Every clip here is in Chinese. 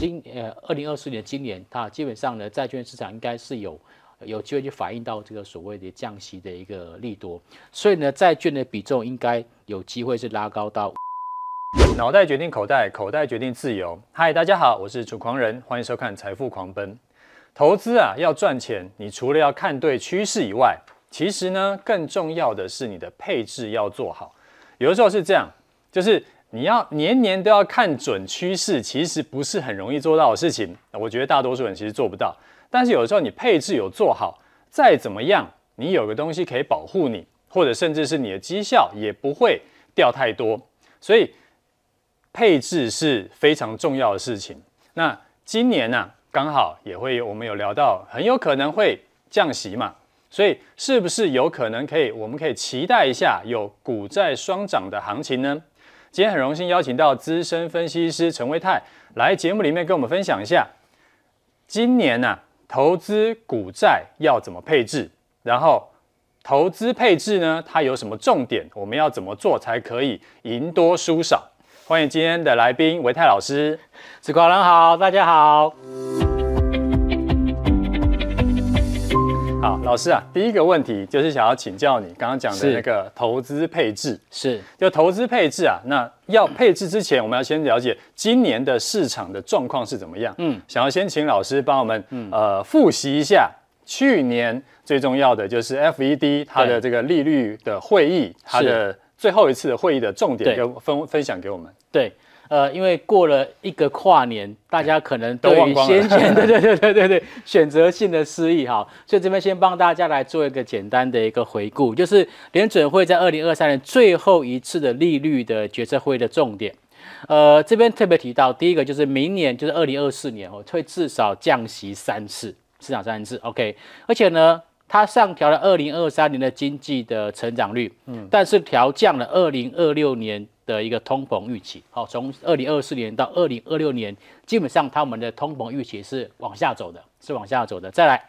今呃二零二四年今年，它基本上呢债券市场应该是有有机会去反映到这个所谓的降息的一个利多，所以呢债券的比重应该有机会是拉高到。脑袋决定口袋，口袋决定自由。嗨，大家好，我是楚狂人，欢迎收看《财富狂奔》。投资啊，要赚钱，你除了要看对趋势以外，其实呢，更重要的是你的配置要做好。有的时候是这样，就是你要年年都要看准趋势，其实不是很容易做到的事情。我觉得大多数人其实做不到。但是有时候你配置有做好，再怎么样，你有个东西可以保护你，或者甚至是你的绩效也不会掉太多。所以配置是非常重要的事情。那今年呢、刚好也会，我们有聊到，很有可能会降息嘛，所以是不是有可能可以，我们可以期待一下有股债双涨的行情呢？今天很荣幸邀请到资深分析师陈威泰来节目里面跟我们分享一下，今年呢、投资股债要怎么配置，然后投资配置呢，它有什么重点，我们要怎么做才可以赢多输少？欢迎今天的来宾维泰老师，楚狂人好，大家好。好，老师啊，第一个问题就是想要请教你刚刚讲的那个投资配置，是。就投资配置啊，那要配置之前，我们要先了解今年的市场的状况是怎么样。嗯，想要先请老师帮我们呃复习一下去年最重要的就是 FED 它的这个利率的会议，它的最后一次的会议的重点跟分分享给我们。对，呃，因为过了一个跨年，大家可能对于先前 对对对对对对选择性的失忆哈，所以这边先帮大家来做一个简单的一个回顾，就是联准会在二零二三年最后一次的利率的决策会的重点，呃，这边特别提到第一个就是明年就是二零二四年哦，会至少降息三次，至少三次，OK，而且呢，它上调了二零二三年的经济的成长率，嗯，但是调降了二零二六年。的一个通膨预期，好，从二零二四年到二零二六年，基本上他们的通膨预期是往下走的，是往下走的。再来，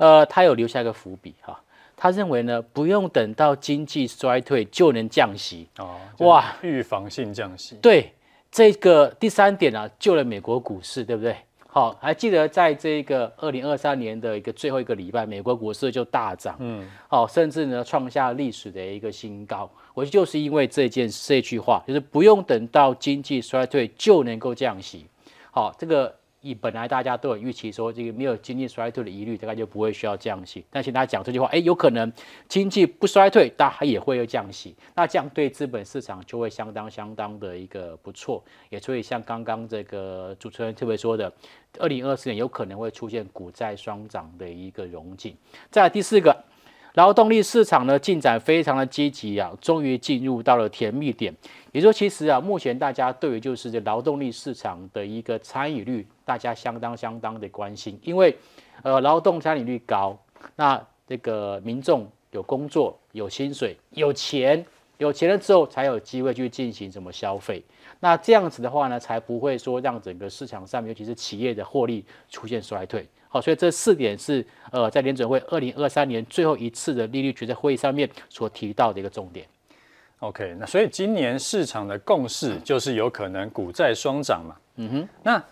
呃，他有留下一个伏笔哈，他认为呢，不用等到经济衰退就能降息哦，哇，预防性降息。对，这个第三点啊，救了美国股市，对不对？好，还记得在这个二零二三年的一个最后一个礼拜，美国股市就大涨，嗯，好，甚至呢创下历史的一个新高。我就是因为这件这句话，就是不用等到经济衰退就能够降息。好，这个。以本来大家都有预期说，这个没有经济衰退的疑虑，大概就不会需要降息。但请大家讲这句话，哎，有可能经济不衰退，但它也会有降息。那这样对资本市场就会相当相当的一个不错。也所以像刚刚这个主持人特别说的，二零二四年有可能会出现股债双涨的一个融景。再来第四个。劳动力市场呢进展非常的积极啊，终于进入到了甜蜜点。也就是说，其实啊，目前大家对于就是这劳动力市场的一个参与率，大家相当相当的关心，因为呃劳动参与率高，那这个民众有工作、有薪水、有钱，有钱了之后才有机会去进行什么消费。那这样子的话呢，才不会说让整个市场上，尤其是企业的获利出现衰退。好，所以这四点是呃，在联准会二零二三年最后一次的利率决策会议上面所提到的一个重点。OK，那所以今年市场的共识就是有可能股债双涨嘛。嗯哼。那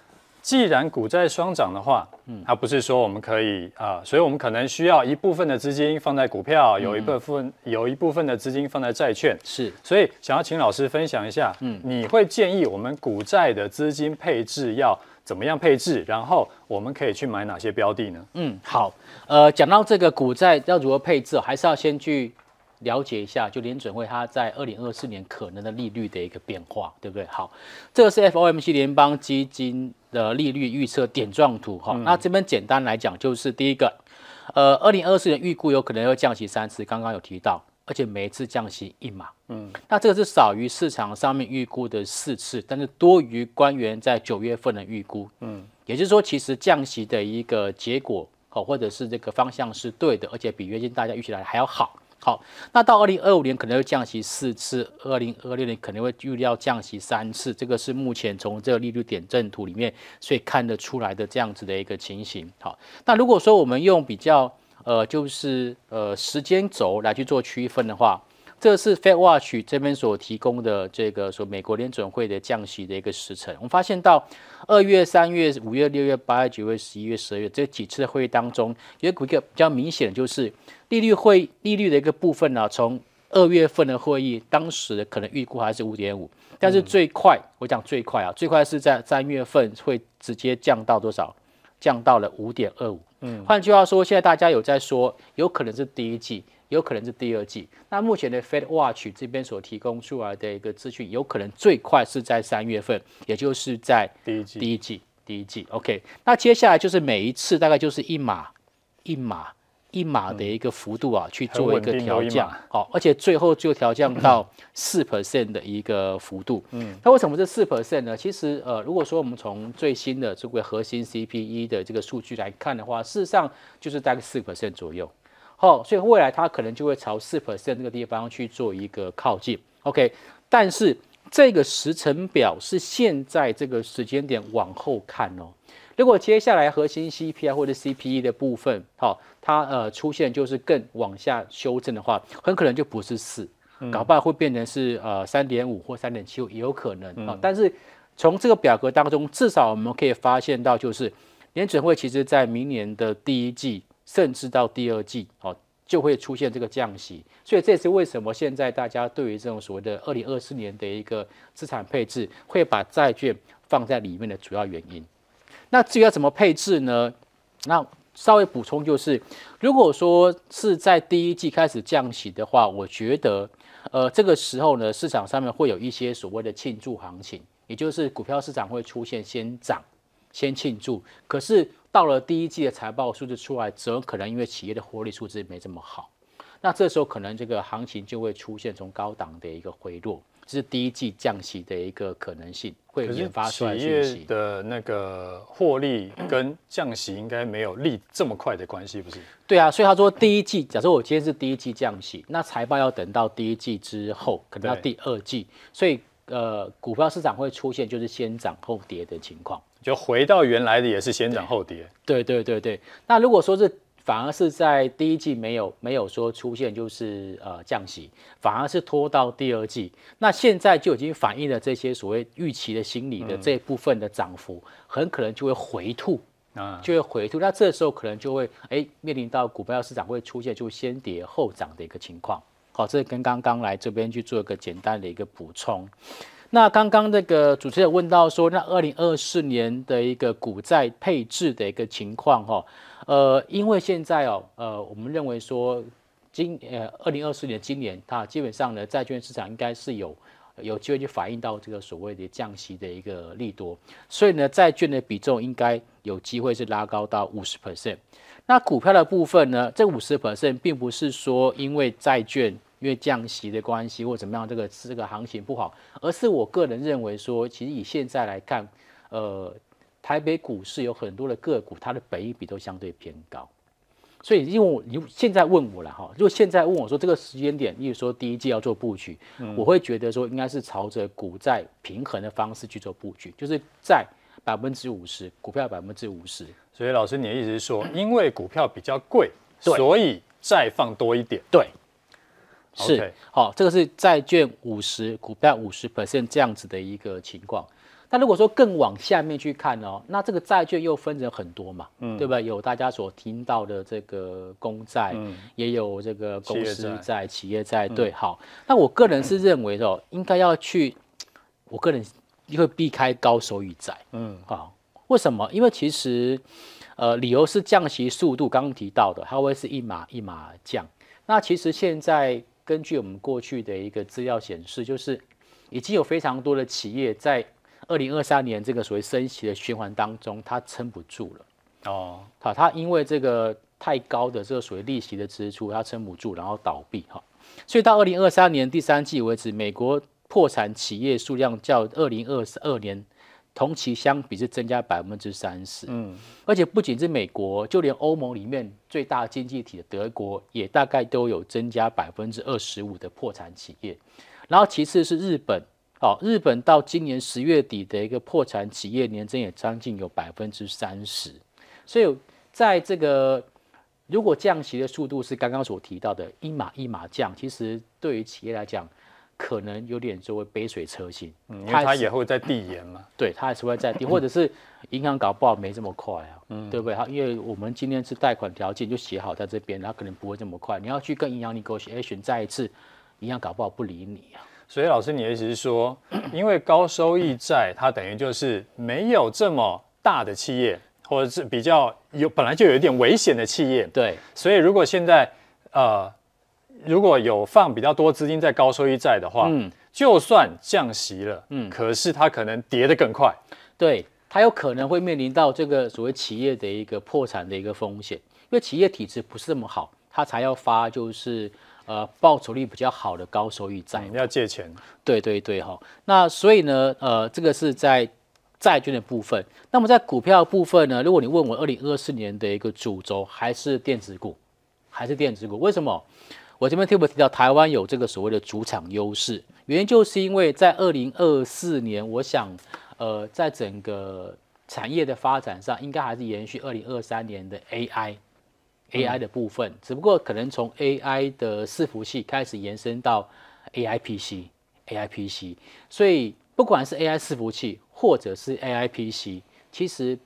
既然股债双涨的话，嗯，它不是说我们可以啊、呃，所以我们可能需要一部分的资金放在股票，有一部分有一部分的资金放在债券。是。所以想要请老师分享一下，嗯，你会建议我们股债的资金配置要怎么样配置？然后我们可以去买哪些标的呢？嗯，好，呃，讲到这个股债要如何配置，还是要先去了解一下，就联准会它在二零二四年可能的利率的一个变化，对不对？好，这个是 FOMC 联邦基金的利率预测点状图。哈、嗯，那这边简单来讲，就是第一个，呃，二零二四年预估有可能要降息三次，刚刚有提到。而且每一次降息一码，嗯，那这个是少于市场上面预估的四次，但是多于官员在九月份的预估，嗯，也就是说，其实降息的一个结果，好，或者是这个方向是对的，而且比原先大家预期来还要好，好，那到二零二五年可能会降息四次，二零二六年可能会预料降息三次，这个是目前从这个利率点阵图里面所以看得出来的这样子的一个情形，好，那如果说我们用比较。呃，就是呃时间轴来去做区分的话，这是 Fed Watch 这边所提供的这个说美国联准会的降息的一个时程。我们发现到二月、三月、五月、六月、八月、九月、十一月、十二月这几次的会议当中，有一个比较明显的就是利率会利率的一个部分呢、啊，从二月份的会议当时可能预估还是五点五，但是最快我讲最快啊，最快是在三月份会直接降到多少？降到了五点二五。嗯，换句话说，现在大家有在说，有可能是第一季。有可能是第二季。那目前的 Fed Watch 这边所提供出来的一个资讯，有可能最快是在三月份，也就是在第一季。第一季，第一季。OK。那接下来就是每一次大概就是一码一码一码的一个幅度啊，去做一个调降。好，而且最后就调降到四 percent 的一个幅度。嗯。那为什么是四 percent 呢？其实呃，如果说我们从最新的这个核心 CPE 的这个数据来看的话，事实上就是大概四 percent 左右。好，所以未来它可能就会朝四 percent 这个地方去做一个靠近，OK。但是这个时程表是现在这个时间点往后看哦。如果接下来核心 CPI 或者 CPE 的部分，好，它呃出现就是更往下修正的话，很可能就不是四，搞不好会变成是呃三点五或三点七五也有可能啊。但是从这个表格当中，至少我们可以发现到，就是联准会其实在明年的第一季。甚至到第二季，哦，就会出现这个降息，所以这也是为什么现在大家对于这种所谓的二零二四年的一个资产配置，会把债券放在里面的主要原因。那至于要怎么配置呢？那稍微补充就是，如果说是在第一季开始降息的话，我觉得，呃，这个时候呢，市场上面会有一些所谓的庆祝行情，也就是股票市场会出现先涨，先庆祝，可是。到了第一季的财报数字出来，则可能因为企业的获利数字没这么好，那这时候可能这个行情就会出现从高档的一个回落，这是第一季降息的一个可能性会引发出来的讯息。企业的那个获利跟降息应该没有利这么快的关系，不是？对啊，所以他说第一季，假设我今天是第一季降息，那财报要等到第一季之后，可能要第二季，所以呃，股票市场会出现就是先涨后跌的情况。就回到原来的也是先涨后跌，对对对对。那如果说是反而是在第一季没有没有说出现就是呃降息，反而是拖到第二季，那现在就已经反映了这些所谓预期的心理的这一部分的涨幅，嗯、很可能就会回吐啊，就会回吐。那这时候可能就会哎面临到股票市场会出现就先跌后涨的一个情况。好，这跟刚刚来这边去做一个简单的一个补充。那刚刚那个主持人问到说，那二零二四年的一个股债配置的一个情况哈，呃，因为现在哦，呃，我们认为说今呃二零二四年今年它基本上呢，债券市场应该是有有机会去反映到这个所谓的降息的一个利多，所以呢，债券的比重应该有机会是拉高到五十 percent。那股票的部分呢，这五十 percent 并不是说因为债券。因为降息的关系或怎么样，这个这个行情不好，而是我个人认为说，其实以现在来看，呃，台北股市有很多的个股，它的本益比都相对偏高，所以因为我你现在问我了哈，如果现在问我说这个时间点，例如说第一季要做布局，嗯、我会觉得说应该是朝着股债平衡的方式去做布局，就是债百分之五十，股票百分之五十。所以老师你的意思是说，因为股票比较贵，所以债放多一点，对。是，好这个是债券五十，股票五十 percent 这样子的一个情况。那如果说更往下面去看哦，那这个债券又分成很多嘛，嗯，对吧？有大家所听到的这个公债，嗯、也有这个公司债、企业债，对，嗯、好。那我个人是认为哦，应该要去，我个人会避开高收益债，嗯，好。为什么？因为其实，呃，理由是降息速度，刚刚提到的，它会是一码一码降。那其实现在。根据我们过去的一个资料显示，就是已经有非常多的企业在二零二三年这个所谓升息的循环当中，它撑不住了。哦，好，它因为这个太高的这个所谓利息的支出，它撑不住，然后倒闭。哈，所以到二零二三年第三季为止，美国破产企业数量较二零二二年。同期相比是增加百分之三十，嗯，而且不仅是美国，就连欧盟里面最大经济体的德国也大概都有增加百分之二十五的破产企业，然后其次是日本，哦，日本到今年十月底的一个破产企业年增也将近有百分之三十，所以在这个如果降息的速度是刚刚所提到的一码一码降，其实对于企业来讲，可能有点作为杯水车薪。嗯，因为它也会在递延嘛。对，它还是会在递，或者是银行搞不好没这么快啊，嗯，对不对？它因为我们今天是贷款条件就写好在这边，它可能不会这么快。你要去跟银行 negotiation 再一次，银行搞不好不理你啊。所以老师，你的意思是说，因为高收益债它等于就是没有这么大的企业，或者是比较有本来就有一点危险的企业，对。所以如果现在呃如果有放比较多资金在高收益债的话，嗯，就算降息了，嗯，可是它可能跌得更快，对，它有可能会面临到这个所谓企业的一个破产的一个风险，因为企业体质不是这么好，它才要发就是。呃，报酬率比较好的高收益债，你要借钱。对对对哈，那所以呢，呃，这个是在债券的部分。那么在股票的部分呢，如果你问我二零二四年的一个主轴，还是电子股，还是电子股？为什么？我这边特别提到台湾有这个所谓的主场优势，原因就是因为在二零二四年，我想，呃，在整个产业的发展上，应该还是延续二零二三年的 AI。AI 的部分，只不过可能从 AI 的伺服器开始延伸到 AI PC，AI PC，所以不管是 AI 伺服器或者是 AI PC，其实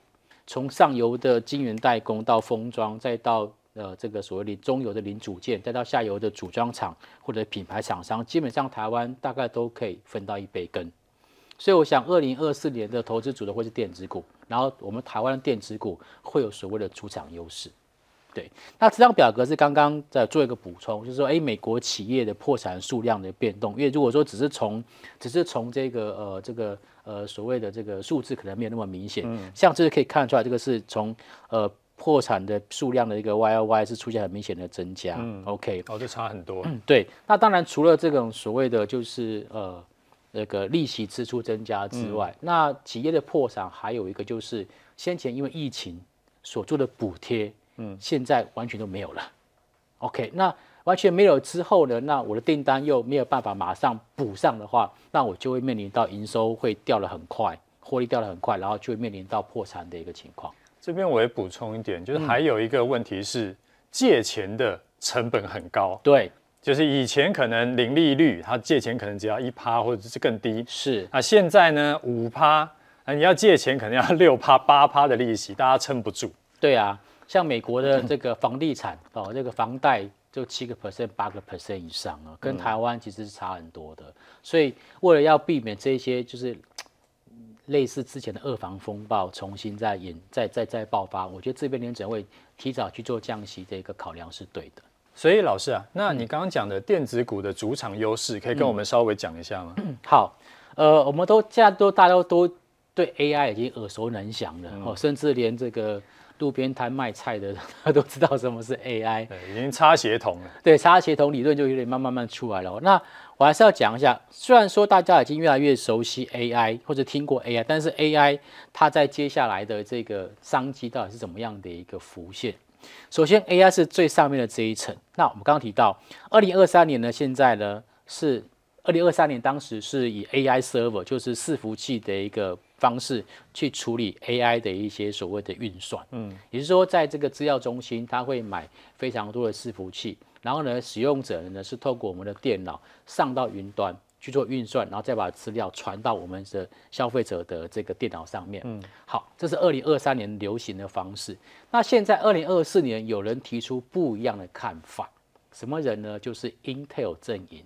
从上游的晶圆代工到封装，再到呃这个所谓的中游的零组件，再到下游的组装厂或者品牌厂商，基本上台湾大概都可以分到一杯羹。所以我想，二零二四年的投资组的会是电子股，然后我们台湾的电子股会有所谓的主场优势。对，那这张表格是刚刚在做一个补充，就是说，哎，美国企业的破产数量的变动，因为如果说只是从，只是从这个呃这个呃所谓的这个数字，可能没有那么明显。嗯，像这个可以看出来，这个是从呃破产的数量的一个 Y O Y 是出现很明显的增加。嗯，OK，哦，这差很多。嗯，对。那当然，除了这种所谓的就是呃那个利息支出增加之外，嗯，那企业的破产还有一个就是先前因为疫情所做的补贴。嗯，现在完全都没有了。OK，那完全没有之后呢？那我的订单又没有办法马上补上的话，那我就会面临到营收会掉的很快，获利掉的很快，然后就会面临到破产的一个情况。这边我也补充一点，就是还有一个问题是、嗯、借钱的成本很高。对，就是以前可能零利率，他借钱可能只要一趴或者是更低。是啊，现在呢五趴，啊你要借钱可能要六趴八趴的利息，大家撑不住。对啊。像美国的这个房地产哦，这个房贷就七个 percent、八个 percent 以上啊，跟台湾其实是差很多的。所以为了要避免这些就是类似之前的二房风暴重新再演、再再再爆发，我觉得这边联准会提早去做降息的一个考量是对的。所以老师啊，那你刚刚讲的电子股的主场优势，可以跟我们稍微讲一下吗？嗯、好，呃，我们都现在都大家都对 AI 已经耳熟能详了哦，甚至连这个。路边摊卖菜的，他都知道什么是 AI，已经插协同了。对，插协同理论就有点慢慢慢出来了。那我还是要讲一下，虽然说大家已经越来越熟悉 AI 或者听过 AI，但是 AI 它在接下来的这个商机到底是怎么样的一个浮现？首先，AI 是最上面的这一层。那我们刚刚提到，二零二三年呢，现在呢是二零二三年，当时是以 AI server 就是伺服器的一个。方式去处理 AI 的一些所谓的运算，嗯，也就是说，在这个资料中心，他会买非常多的伺服器，然后呢，使用者呢是透过我们的电脑上到云端去做运算，然后再把资料传到我们的消费者的这个电脑上面。嗯，好，这是二零二三年流行的方式。那现在二零二四年有人提出不一样的看法，什么人呢？就是 Intel 阵营。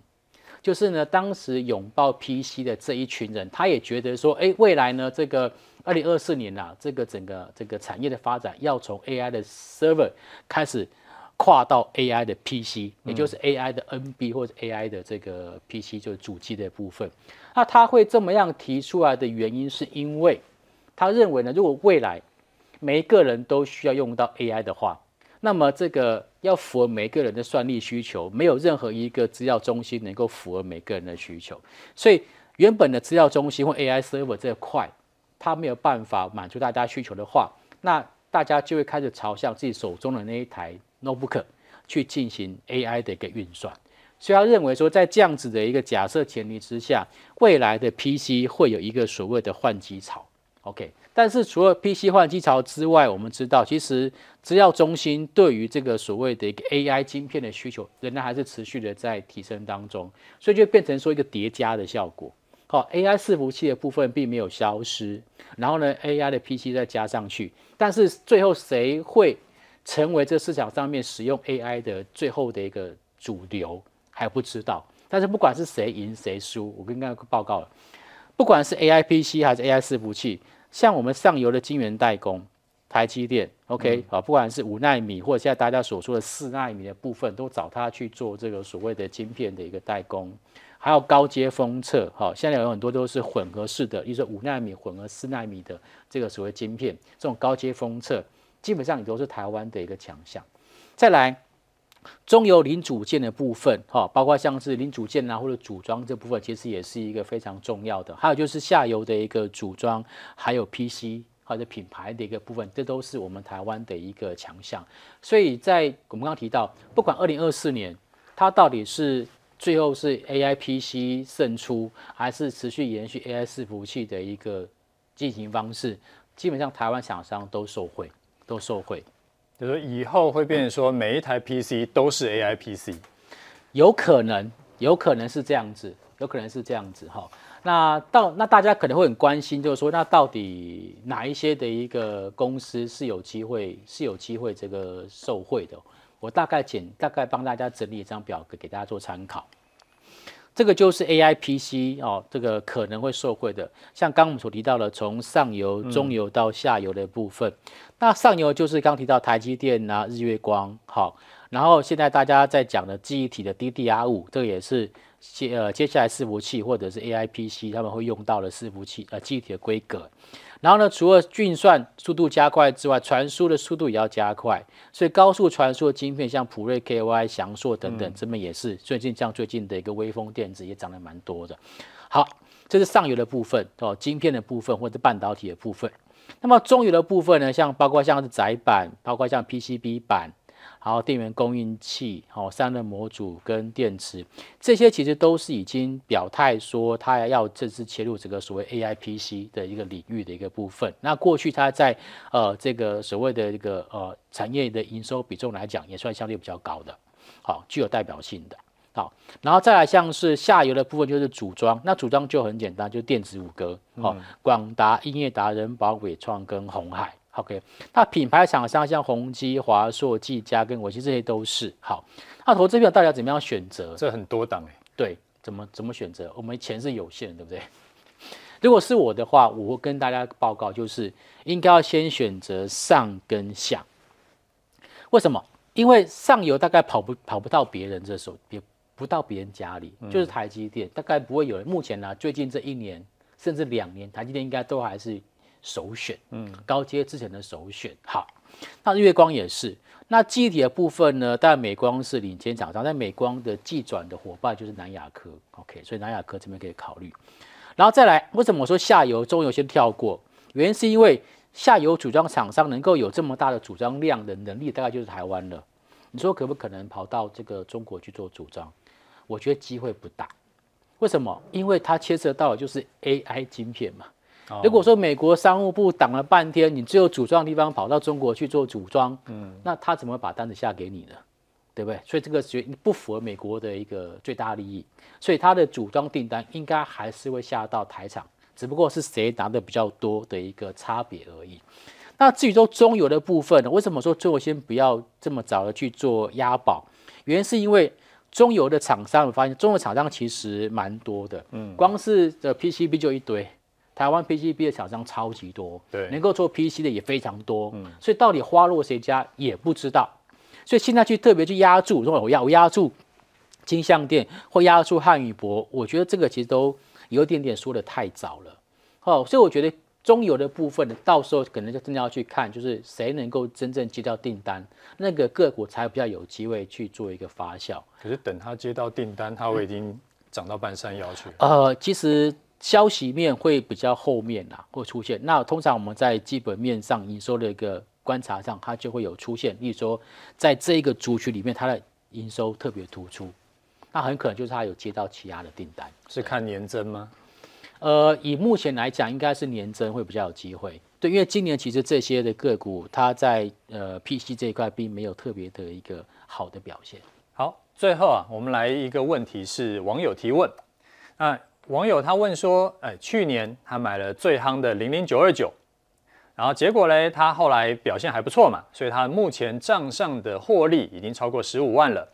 就是呢，当时拥抱 PC 的这一群人，他也觉得说，哎，未来呢，这个二零二四年啊，这个整个这个产业的发展要从 AI 的 server 开始跨到 AI 的 PC，也就是 AI 的 NB 或者 AI 的这个 PC，就是主机的部分。那他会这么样提出来的原因，是因为他认为呢，如果未来每一个人都需要用到 AI 的话，那么这个要符合每个人的算力需求，没有任何一个资料中心能够符合每个人的需求。所以原本的资料中心或 AI server 这块，它没有办法满足大家需求的话，那大家就会开始朝向自己手中的那一台 notebook 去进行 AI 的一个运算。所以他认为说，在这样子的一个假设前提之下，未来的 PC 会有一个所谓的换机潮。OK，但是除了 PC 换机潮之外，我们知道其实资料中心对于这个所谓的一个 AI 晶片的需求，仍然还是持续的在提升当中，所以就变成说一个叠加的效果。好，AI 伺服器的部分并没有消失，然后呢，AI 的 PC 再加上去，但是最后谁会成为这市场上面使用 AI 的最后的一个主流还不知道。但是不管是谁赢谁输，我跟刚刚报告了，不管是 AI PC 还是 AI 伺服器。像我们上游的晶圆代工，台积电，OK，好，不管是五纳米或者现在大家所说的四纳米的部分，都找他去做这个所谓的晶片的一个代工，还有高阶封测，好，现在有很多都是混合式的，例如说五纳米混合四纳米的这个所谓晶片，这种高阶封测，基本上也都是台湾的一个强项。再来。中游零组件的部分，哈，包括像是零组件啊，或者组装这部分，其实也是一个非常重要的。还有就是下游的一个组装，还有 PC 或者品牌的一个部分，这都是我们台湾的一个强项。所以在我们刚刚提到，不管二零二四年它到底是最后是 AI PC 胜出，还是持续延续 AI 伺服器的一个进行方式，基本上台湾厂商都受惠，都受惠。就是以后会变成说，每一台 PC 都是 AI PC，有可能，有可能是这样子，有可能是这样子哈。那到那大家可能会很关心，就是说，那到底哪一些的一个公司是有机会，是有机会这个受惠的？我大概简大概帮大家整理一张表格给大家做参考。这个就是 AI PC 哦，这个可能会受惠的，像刚我们所提到的，从上游、中游到下游的部分。那上游就是刚提到台积电啊、日月光，好，然后现在大家在讲的记忆体的 D D R 五这个也是接呃接下来伺服器或者是 AI PC 他们会用到的伺服器呃记忆体的规格。然后呢，除了运算速度加快之外，传输的速度也要加快。所以高速传输的晶片，像普瑞、KY、翔硕等等，这边也是最近像最近的一个微风电子也涨得蛮多的。好，这是上游的部分哦，晶片的部分或者半导体的部分。那么中游的部分呢，像包括像是载板，包括像 PCB 板。然后电源供应器、好散热模组跟电池，这些其实都是已经表态说，它要正式切入这个所谓 AI PC 的一个领域的一个部分。那过去它在呃这个所谓的一个呃产业的营收比重来讲，也算相对比较高的，好具有代表性的。好，然后再来像是下游的部分就是组装，那组装就很简单，就电子五哥，好广达、英业达、仁宝、伟创跟鸿海。OK，那品牌厂商像宏基、华硕、技嘉跟伟碁，这些都是好。那投资票大家怎么样选择？这很多档哎。对，怎么怎么选择？我们钱是有限的，对不对？如果是我的话，我会跟大家报告，就是应该要先选择上跟下。为什么？因为上游大概跑不跑不到别人这手，也不到别人家里，就是台积电，大概不会有人。目前呢、啊，最近这一年甚至两年，台积电应该都还是。首选，嗯，高阶之前的首选。好，那日月光也是。那记忆体的部分呢？当然美光是领先厂商，但美光的技转的伙伴就是南亚科。OK，所以南亚科这边可以考虑。然后再来，为什么我说下游、中游先跳过？原因是因为下游组装厂商能够有这么大的组装量的能力，大概就是台湾了。你说可不可能跑到这个中国去做组装？我觉得机会不大。为什么？因为它牵涉到的就是 AI 晶片嘛。如果说美国商务部挡了半天，你只有组装的地方跑到中国去做组装，嗯，那他怎么把单子下给你呢？对不对？所以这个绝不符合美国的一个最大利益，所以他的组装订单应该还是会下到台厂，只不过是谁拿的比较多的一个差别而已。那至于说中游的部分呢？为什么说最后先不要这么早的去做押宝？原因是因为中游的厂商，我发现中游厂商其实蛮多的，嗯，光是的 PCB 就一堆。台湾 PCB 的厂商超级多，对，能够做 PC 的也非常多，嗯，所以到底花落谁家也不知道，所以现在去特别去押注，如果我押我押注金项店或押注汉语博，我觉得这个其实都有一点点说的太早了，哦，所以我觉得中游的部分呢，到时候可能就真的要去看，就是谁能够真正接到订单，那个个股才比较有机会去做一个发酵。可是等他接到订单，他会已经涨到半山腰去。呃，其实。消息面会比较后面啦，会出现。那通常我们在基本面上营收的一个观察上，它就会有出现。例如说，在这一个族群里面，它的营收特别突出，那很可能就是它有接到其他的订单。是看年增吗？呃，以目前来讲，应该是年增会比较有机会。对，因为今年其实这些的个股，它在呃 PC 这一块并没有特别的一个好的表现。好，最后啊，我们来一个问题是网友提问。那网友他问说，哎，去年他买了最夯的零零九二九，然后结果嘞，他后来表现还不错嘛，所以他目前账上的获利已经超过十五万了。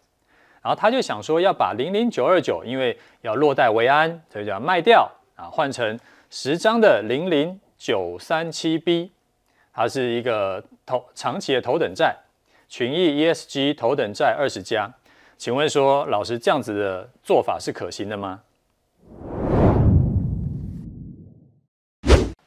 然后他就想说要把零零九二九，因为要落袋为安，所以就要卖掉啊，换成十张的零零九三七 B，它是一个头长期的头等债，群益 ESG 头等债二十加。请问说，老师这样子的做法是可行的吗？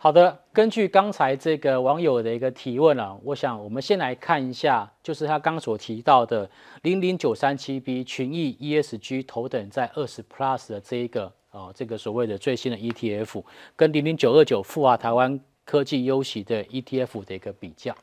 好的，根据刚才这个网友的一个提问啊，我想我们先来看一下，就是他刚所提到的零零九三七 B 群益 ESG 头等在二十 Plus 的这一个哦，这个所谓的最新的 ETF，跟零零九二九富华台湾科技优息的 ETF 的一个比较。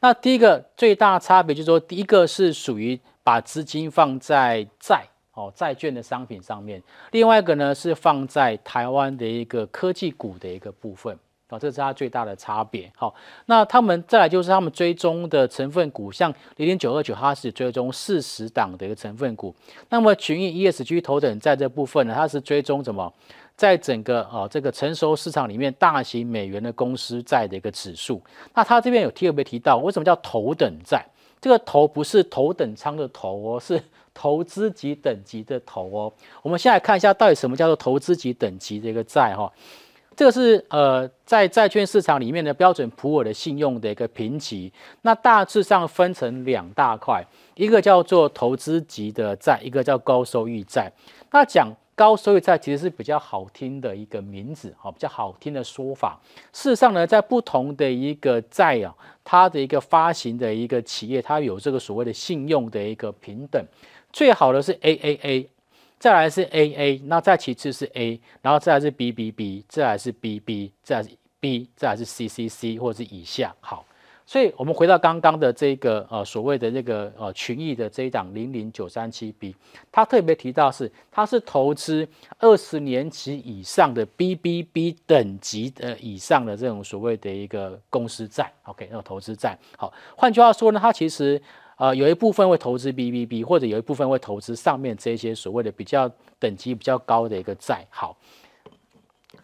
那第一个最大差别就是说，第一个是属于把资金放在债哦债券的商品上面，另外一个呢是放在台湾的一个科技股的一个部分哦，这是它最大的差别。好，那他们再来就是他们追踪的成分股，像零点九二九，它是追踪四十档的一个成分股，那么群益 ESG 头等债这部分呢，它是追踪什么？在整个啊这个成熟市场里面，大型美元的公司债的一个指数，那它这边有特别提到，为什么叫头等债？这个头不是头等舱的头哦，是投资级等级的头哦。我们先来看一下，到底什么叫做投资级等级的一个债哈？这个是呃在债券市场里面的标准普尔的信用的一个评级，那大致上分成两大块，一个叫做投资级的债，一个叫高收益债。那讲。高收益债其实是比较好听的一个名字，哈，比较好听的说法。事实上呢，在不同的一个债啊，它的一个发行的一个企业，它有这个所谓的信用的一个平等。最好的是 AAA，再来是 AA，那再其次是 A，然后再来是 BBB，再来是 BB，再来是 B，再来是 CCC 或者是以下。好。所以，我们回到刚刚的这个呃所谓的这个呃群益的这一档零零九三七 B，它特别提到是它是投资二十年期以上的 BBB 等级的以上的这种所谓的一个公司债，OK，那种投资债。好，换句话说呢，它其实呃有一部分会投资 BBB，或者有一部分会投资上面这些所谓的比较等级比较高的一个债。好，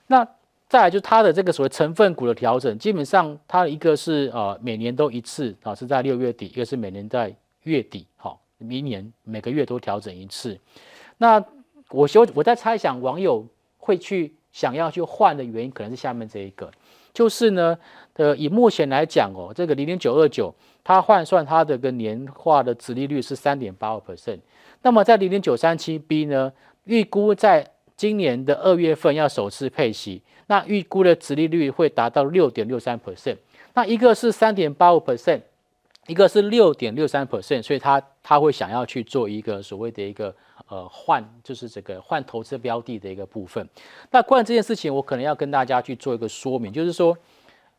那。再来就是它的这个所谓成分股的调整，基本上它一个是呃每年都一次啊，是在六月底；一个是每年在月底，好，明年每个月都调整一次。那我说我在猜想网友会去想要去换的原因，可能是下面这一个，就是呢，呃，以目前来讲哦，这个零点九二九，它换算它的个年化的殖利率是三点八五 percent，那么在零点九三七 B 呢，预估在今年的二月份要首次配息。那预估的殖利率会达到六点六三 percent，那一个是三点八五 percent，一个是六点六三 percent，所以他他会想要去做一个所谓的一个呃换，就是这个换投资标的的一个部分。那关于这件事情，我可能要跟大家去做一个说明，就是说，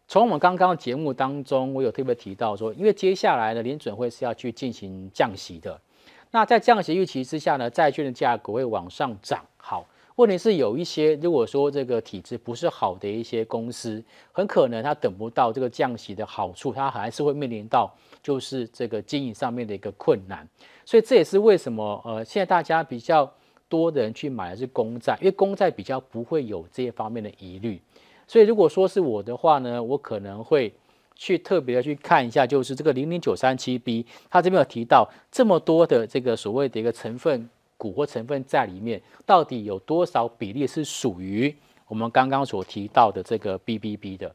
从我们刚刚的节目当中，我有特别提到说，因为接下来呢，联准会是要去进行降息的，那在降息预期之下呢，债券的价格会往上涨。好。问题是有一些，如果说这个体质不是好的一些公司，很可能它等不到这个降息的好处，它还是会面临到就是这个经营上面的一个困难。所以这也是为什么呃，现在大家比较多的人去买的是公债，因为公债比较不会有这些方面的疑虑。所以如果说是我的话呢，我可能会去特别的去看一下，就是这个零零九三七 B，它这边有提到这么多的这个所谓的一个成分。股或成分债里面到底有多少比例是属于我们刚刚所提到的这个 BBB 的？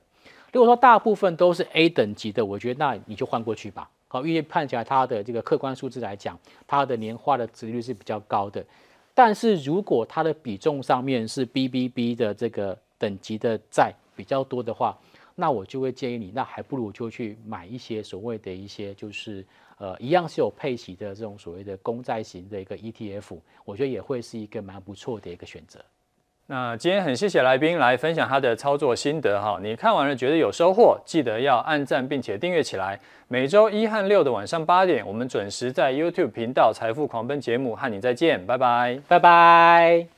如果说大部分都是 A 等级的，我觉得那你就换过去吧。好，因为看起来它的这个客观数字来讲，它的年化的殖率是比较高的。但是如果它的比重上面是 BBB 的这个等级的债比较多的话，那我就会建议你，那还不如就去买一些所谓的一些就是。呃，一样是有配息的这种所谓的公债型的一个 ETF，我觉得也会是一个蛮不错的一个选择。那今天很谢谢来宾来分享他的操作心得哈，你看完了觉得有收获，记得要按赞并且订阅起来。每周一和六的晚上八点，我们准时在 YouTube 频道财富狂奔节目和你再见，拜拜，拜拜。